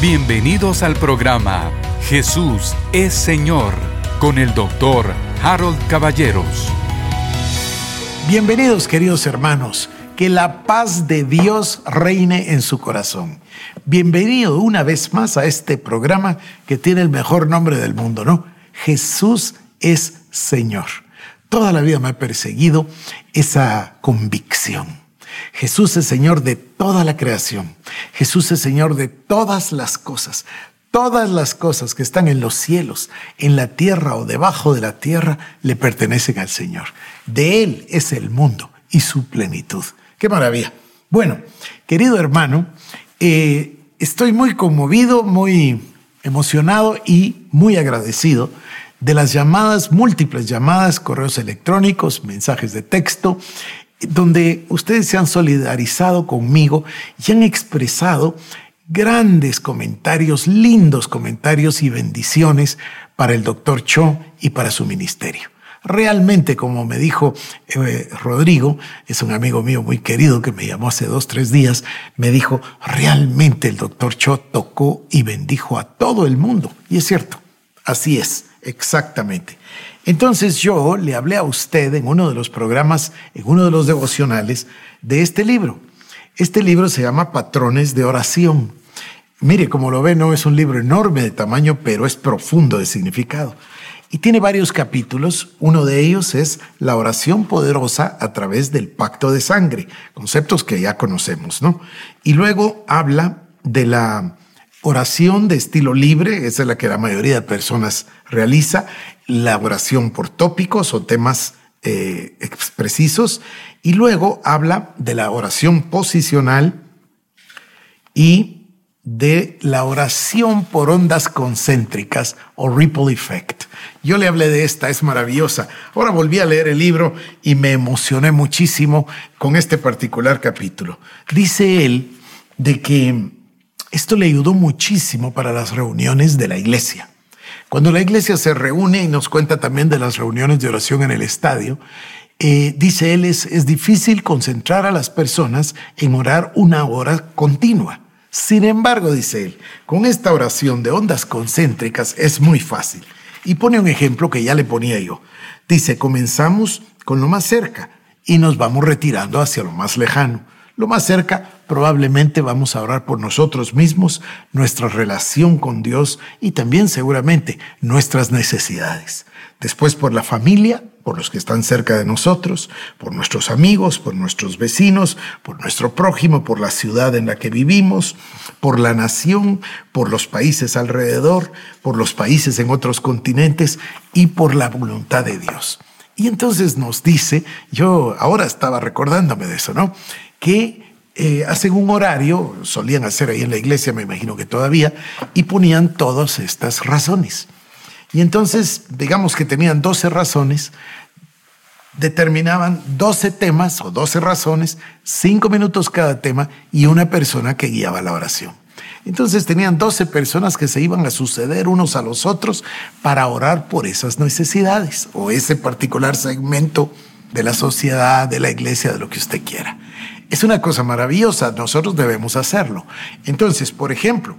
Bienvenidos al programa Jesús es Señor con el doctor Harold Caballeros. Bienvenidos queridos hermanos, que la paz de Dios reine en su corazón. Bienvenido una vez más a este programa que tiene el mejor nombre del mundo, ¿no? Jesús es Señor. Toda la vida me ha perseguido esa convicción. Jesús es Señor de toda la creación. Jesús es Señor de todas las cosas. Todas las cosas que están en los cielos, en la tierra o debajo de la tierra, le pertenecen al Señor. De Él es el mundo y su plenitud. ¡Qué maravilla! Bueno, querido hermano, eh, estoy muy conmovido, muy emocionado y muy agradecido de las llamadas, múltiples llamadas, correos electrónicos, mensajes de texto donde ustedes se han solidarizado conmigo y han expresado grandes comentarios, lindos comentarios y bendiciones para el doctor Cho y para su ministerio. Realmente, como me dijo eh, Rodrigo, es un amigo mío muy querido que me llamó hace dos, tres días, me dijo, realmente el doctor Cho tocó y bendijo a todo el mundo. Y es cierto, así es, exactamente. Entonces yo le hablé a usted en uno de los programas, en uno de los devocionales de este libro. Este libro se llama Patrones de Oración. Mire, como lo ve, no es un libro enorme de tamaño, pero es profundo de significado. Y tiene varios capítulos. Uno de ellos es la oración poderosa a través del pacto de sangre, conceptos que ya conocemos, ¿no? Y luego habla de la oración de estilo libre, esa es la que la mayoría de personas realiza, la oración por tópicos o temas eh, precisos, y luego habla de la oración posicional y de la oración por ondas concéntricas o ripple effect. Yo le hablé de esta, es maravillosa. Ahora volví a leer el libro y me emocioné muchísimo con este particular capítulo. Dice él de que esto le ayudó muchísimo para las reuniones de la iglesia. Cuando la iglesia se reúne y nos cuenta también de las reuniones de oración en el estadio, eh, dice él, es, es difícil concentrar a las personas en orar una hora continua. Sin embargo, dice él, con esta oración de ondas concéntricas es muy fácil. Y pone un ejemplo que ya le ponía yo. Dice, comenzamos con lo más cerca y nos vamos retirando hacia lo más lejano. Lo más cerca, probablemente vamos a orar por nosotros mismos, nuestra relación con Dios y también seguramente nuestras necesidades. Después por la familia, por los que están cerca de nosotros, por nuestros amigos, por nuestros vecinos, por nuestro prójimo, por la ciudad en la que vivimos, por la nación, por los países alrededor, por los países en otros continentes y por la voluntad de Dios. Y entonces nos dice, yo ahora estaba recordándome de eso, ¿no? que eh, hacen un horario, solían hacer ahí en la iglesia, me imagino que todavía, y ponían todas estas razones. Y entonces, digamos que tenían 12 razones, determinaban 12 temas o 12 razones, 5 minutos cada tema y una persona que guiaba la oración. Entonces tenían 12 personas que se iban a suceder unos a los otros para orar por esas necesidades o ese particular segmento de la sociedad, de la iglesia, de lo que usted quiera. Es una cosa maravillosa, nosotros debemos hacerlo. Entonces, por ejemplo,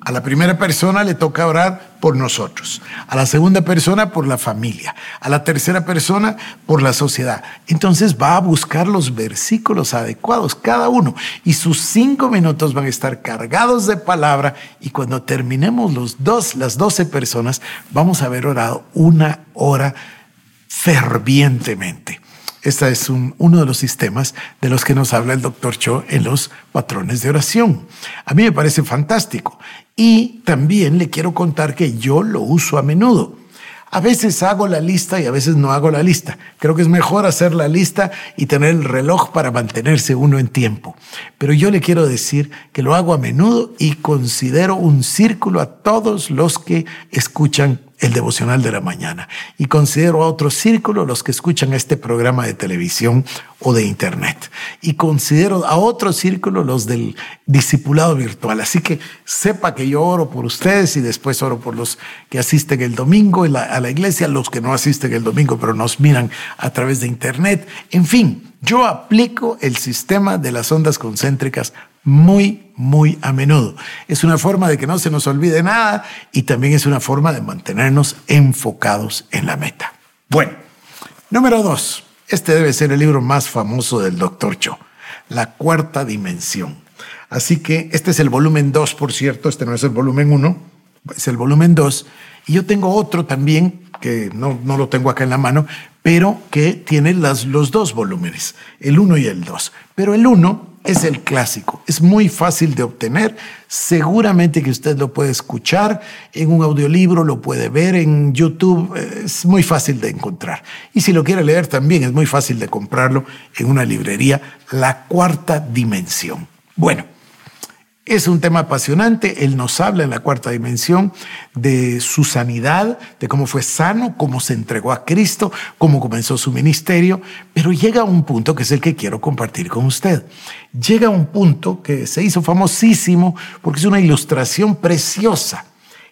a la primera persona le toca orar por nosotros, a la segunda persona por la familia, a la tercera persona por la sociedad. Entonces va a buscar los versículos adecuados, cada uno, y sus cinco minutos van a estar cargados de palabra y cuando terminemos los dos, las doce personas, vamos a haber orado una hora fervientemente. Este es uno de los sistemas de los que nos habla el doctor Cho en los patrones de oración. A mí me parece fantástico. Y también le quiero contar que yo lo uso a menudo. A veces hago la lista y a veces no hago la lista. Creo que es mejor hacer la lista y tener el reloj para mantenerse uno en tiempo. Pero yo le quiero decir que lo hago a menudo y considero un círculo a todos los que escuchan el devocional de la mañana. Y considero a otro círculo los que escuchan este programa de televisión o de Internet. Y considero a otro círculo los del discipulado virtual. Así que sepa que yo oro por ustedes y después oro por los que asisten el domingo a la iglesia, los que no asisten el domingo pero nos miran a través de Internet. En fin, yo aplico el sistema de las ondas concéntricas muy, muy a menudo. Es una forma de que no se nos olvide nada y también es una forma de mantenernos enfocados en la meta. Bueno, número dos. Este debe ser el libro más famoso del Dr. Cho, La Cuarta Dimensión. Así que este es el volumen 2, por cierto, este no es el volumen 1, es el volumen 2. Y yo tengo otro también, que no, no lo tengo acá en la mano, pero que tiene las, los dos volúmenes, el 1 y el 2. Pero el 1 es el clásico, es muy fácil de obtener, seguramente que usted lo puede escuchar en un audiolibro, lo puede ver en YouTube, es muy fácil de encontrar. Y si lo quiere leer también es muy fácil de comprarlo en una librería, La Cuarta Dimensión. Bueno. Es un tema apasionante. Él nos habla en la cuarta dimensión de su sanidad, de cómo fue sano, cómo se entregó a Cristo, cómo comenzó su ministerio. Pero llega a un punto que es el que quiero compartir con usted. Llega a un punto que se hizo famosísimo porque es una ilustración preciosa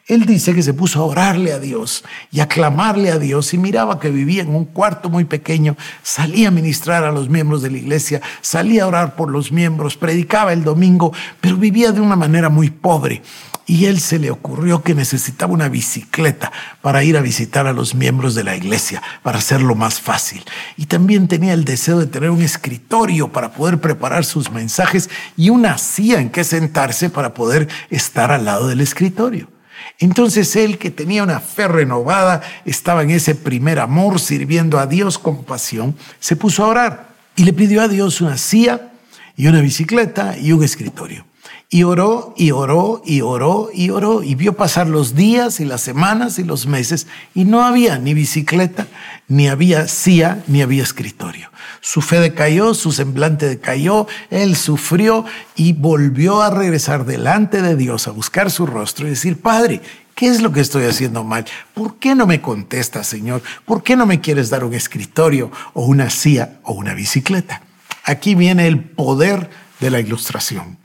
él dice que se puso a orarle a Dios y a clamarle a Dios y miraba que vivía en un cuarto muy pequeño, salía a ministrar a los miembros de la iglesia, salía a orar por los miembros, predicaba el domingo, pero vivía de una manera muy pobre. Y él se le ocurrió que necesitaba una bicicleta para ir a visitar a los miembros de la iglesia, para hacerlo más fácil. Y también tenía el deseo de tener un escritorio para poder preparar sus mensajes y una silla en que sentarse para poder estar al lado del escritorio. Entonces él, que tenía una fe renovada, estaba en ese primer amor, sirviendo a Dios con pasión, se puso a orar y le pidió a Dios una silla y una bicicleta y un escritorio. Y oró y oró y oró y oró y vio pasar los días y las semanas y los meses y no había ni bicicleta, ni había silla, ni había escritorio. Su fe decayó, su semblante decayó, él sufrió y volvió a regresar delante de Dios a buscar su rostro y decir, Padre, ¿Qué es lo que estoy haciendo mal? ¿Por qué no me contestas, Señor? ¿Por qué no me quieres dar un escritorio o una silla o una bicicleta? Aquí viene el poder de la ilustración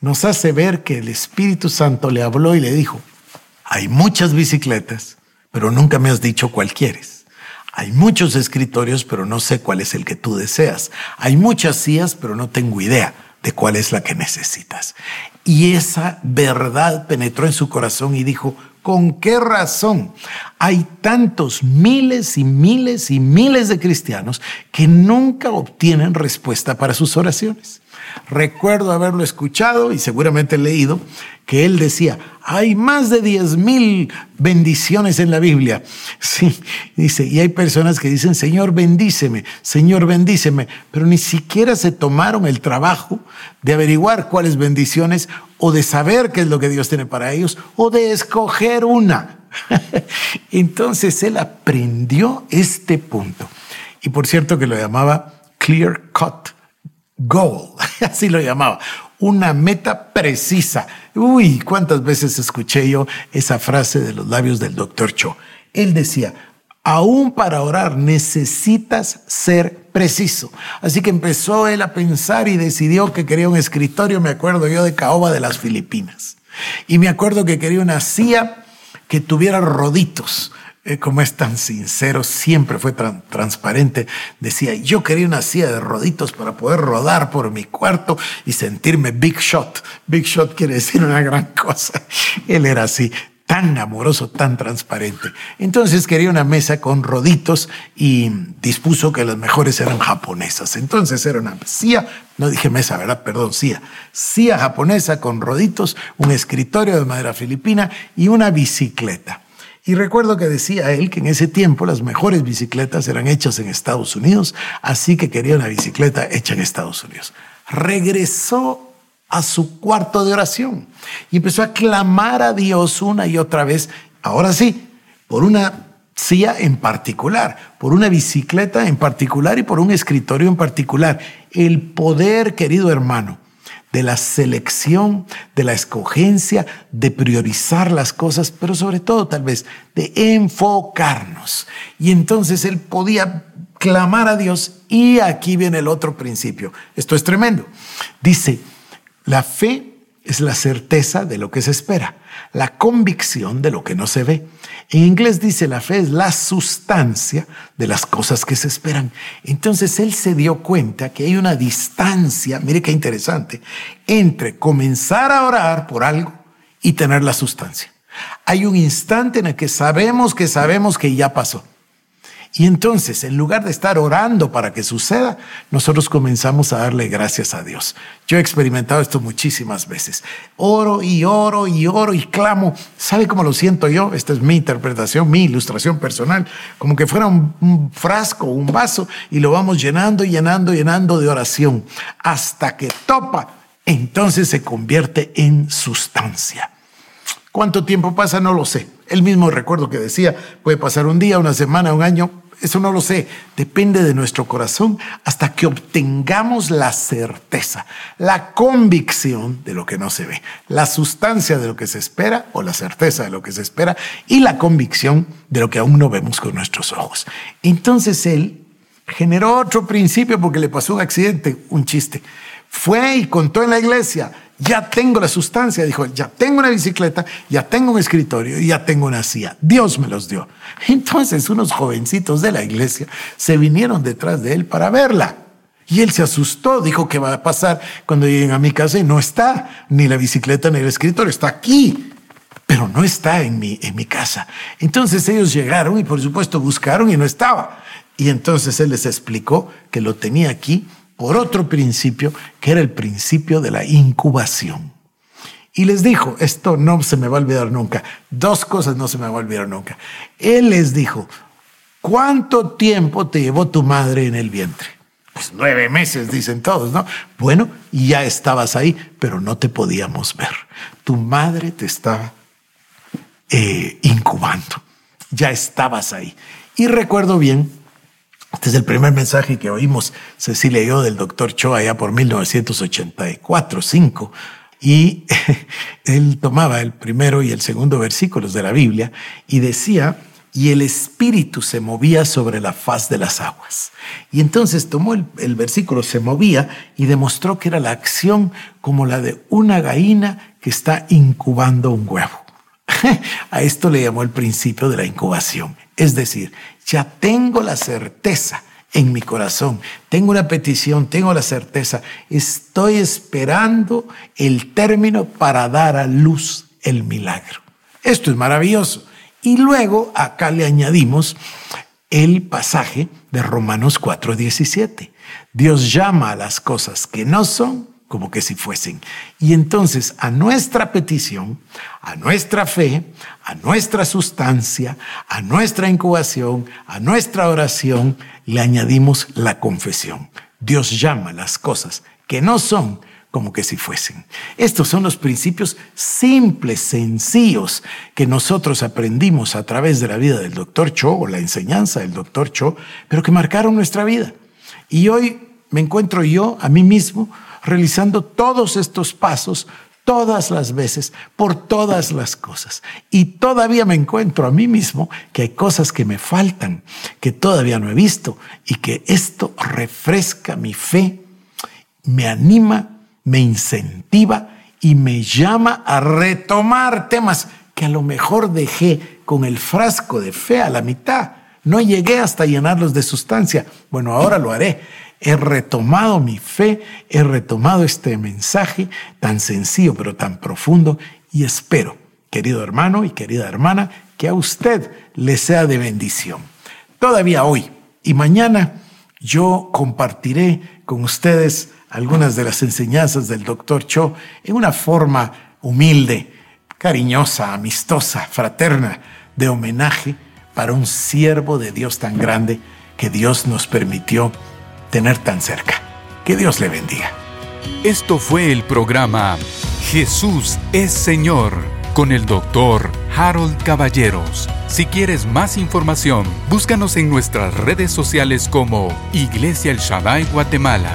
nos hace ver que el Espíritu Santo le habló y le dijo, hay muchas bicicletas, pero nunca me has dicho cuál quieres. Hay muchos escritorios, pero no sé cuál es el que tú deseas. Hay muchas sillas, pero no tengo idea de cuál es la que necesitas. Y esa verdad penetró en su corazón y dijo, ¿con qué razón hay tantos miles y miles y miles de cristianos que nunca obtienen respuesta para sus oraciones? Recuerdo haberlo escuchado y seguramente leído que él decía, hay más de diez mil bendiciones en la Biblia. Sí, dice, y hay personas que dicen, Señor, bendíceme, Señor, bendíceme, pero ni siquiera se tomaron el trabajo de averiguar cuáles bendiciones o de saber qué es lo que Dios tiene para ellos o de escoger una. Entonces él aprendió este punto. Y por cierto que lo llamaba clear cut goal, así lo llamaba, una meta precisa. Uy, cuántas veces escuché yo esa frase de los labios del doctor Cho. Él decía, aún para orar necesitas ser preciso. Así que empezó él a pensar y decidió que quería un escritorio, me acuerdo yo, de caoba de las Filipinas. Y me acuerdo que quería una silla que tuviera roditos como es tan sincero, siempre fue tan transparente. Decía, yo quería una silla de roditos para poder rodar por mi cuarto y sentirme big shot. Big shot quiere decir una gran cosa. Él era así, tan amoroso, tan transparente. Entonces quería una mesa con roditos y dispuso que las mejores eran japonesas. Entonces era una silla, no dije mesa, ¿verdad? Perdón, silla. Silla japonesa con roditos, un escritorio de madera filipina y una bicicleta. Y recuerdo que decía él que en ese tiempo las mejores bicicletas eran hechas en Estados Unidos, así que quería una bicicleta hecha en Estados Unidos. Regresó a su cuarto de oración y empezó a clamar a Dios una y otra vez, ahora sí, por una silla en particular, por una bicicleta en particular y por un escritorio en particular. El poder, querido hermano, de la selección, de la escogencia, de priorizar las cosas, pero sobre todo tal vez de enfocarnos. Y entonces él podía clamar a Dios. Y aquí viene el otro principio. Esto es tremendo. Dice, la fe es la certeza de lo que se espera, la convicción de lo que no se ve. En inglés dice la fe es la sustancia de las cosas que se esperan. Entonces él se dio cuenta que hay una distancia, mire qué interesante, entre comenzar a orar por algo y tener la sustancia. Hay un instante en el que sabemos que sabemos que ya pasó. Y entonces, en lugar de estar orando para que suceda, nosotros comenzamos a darle gracias a Dios. Yo he experimentado esto muchísimas veces. Oro y oro y oro y clamo. ¿Sabe cómo lo siento yo? Esta es mi interpretación, mi ilustración personal. Como que fuera un, frasco, un vaso, y lo vamos llenando, llenando, llenando de oración. Hasta que topa, entonces se convierte en sustancia. ¿Cuánto tiempo pasa? No lo sé. El mismo recuerdo que decía, puede pasar un día, una semana, un año, eso no lo sé. Depende de nuestro corazón hasta que obtengamos la certeza, la convicción de lo que no se ve, la sustancia de lo que se espera o la certeza de lo que se espera y la convicción de lo que aún no vemos con nuestros ojos. Entonces él generó otro principio porque le pasó un accidente, un chiste. Fue y contó en la iglesia, ya tengo la sustancia, dijo, ya tengo una bicicleta, ya tengo un escritorio, ya tengo una silla. Dios me los dio. Entonces unos jovencitos de la iglesia se vinieron detrás de él para verla. Y él se asustó, dijo que va a pasar cuando lleguen a mi casa y no está ni la bicicleta ni el escritorio, está aquí, pero no está en mi, en mi casa. Entonces ellos llegaron y por supuesto buscaron y no estaba. Y entonces él les explicó que lo tenía aquí por otro principio, que era el principio de la incubación. Y les dijo, esto no se me va a olvidar nunca, dos cosas no se me va a olvidar nunca. Él les dijo, ¿cuánto tiempo te llevó tu madre en el vientre? Pues nueve meses, dicen todos, ¿no? Bueno, ya estabas ahí, pero no te podíamos ver. Tu madre te estaba eh, incubando, ya estabas ahí. Y recuerdo bien este es el primer mensaje que oímos Cecilia y yo del doctor Cho allá por 1984-5. Y él tomaba el primero y el segundo versículos de la Biblia y decía, y el espíritu se movía sobre la faz de las aguas. Y entonces tomó el, el, versículo, se movía y demostró que era la acción como la de una gallina que está incubando un huevo. A esto le llamó el principio de la incubación. Es decir, ya tengo la certeza en mi corazón, tengo una petición, tengo la certeza, estoy esperando el término para dar a luz el milagro. Esto es maravilloso. Y luego acá le añadimos el pasaje de Romanos 4:17. Dios llama a las cosas que no son como que si fuesen. Y entonces a nuestra petición, a nuestra fe, a nuestra sustancia, a nuestra incubación, a nuestra oración, le añadimos la confesión. Dios llama las cosas que no son como que si fuesen. Estos son los principios simples, sencillos, que nosotros aprendimos a través de la vida del doctor Cho o la enseñanza del doctor Cho, pero que marcaron nuestra vida. Y hoy me encuentro yo a mí mismo realizando todos estos pasos todas las veces, por todas las cosas. Y todavía me encuentro a mí mismo que hay cosas que me faltan, que todavía no he visto, y que esto refresca mi fe, me anima, me incentiva y me llama a retomar temas que a lo mejor dejé con el frasco de fe a la mitad. No llegué hasta llenarlos de sustancia. Bueno, ahora lo haré he retomado mi fe, he retomado este mensaje tan sencillo pero tan profundo y espero, querido hermano y querida hermana, que a usted le sea de bendición. Todavía hoy y mañana yo compartiré con ustedes algunas de las enseñanzas del doctor Cho en una forma humilde, cariñosa, amistosa, fraterna, de homenaje para un siervo de Dios tan grande que Dios nos permitió tener tan cerca. Que Dios le bendiga. Esto fue el programa Jesús es Señor con el doctor Harold Caballeros. Si quieres más información, búscanos en nuestras redes sociales como Iglesia El Shaddai Guatemala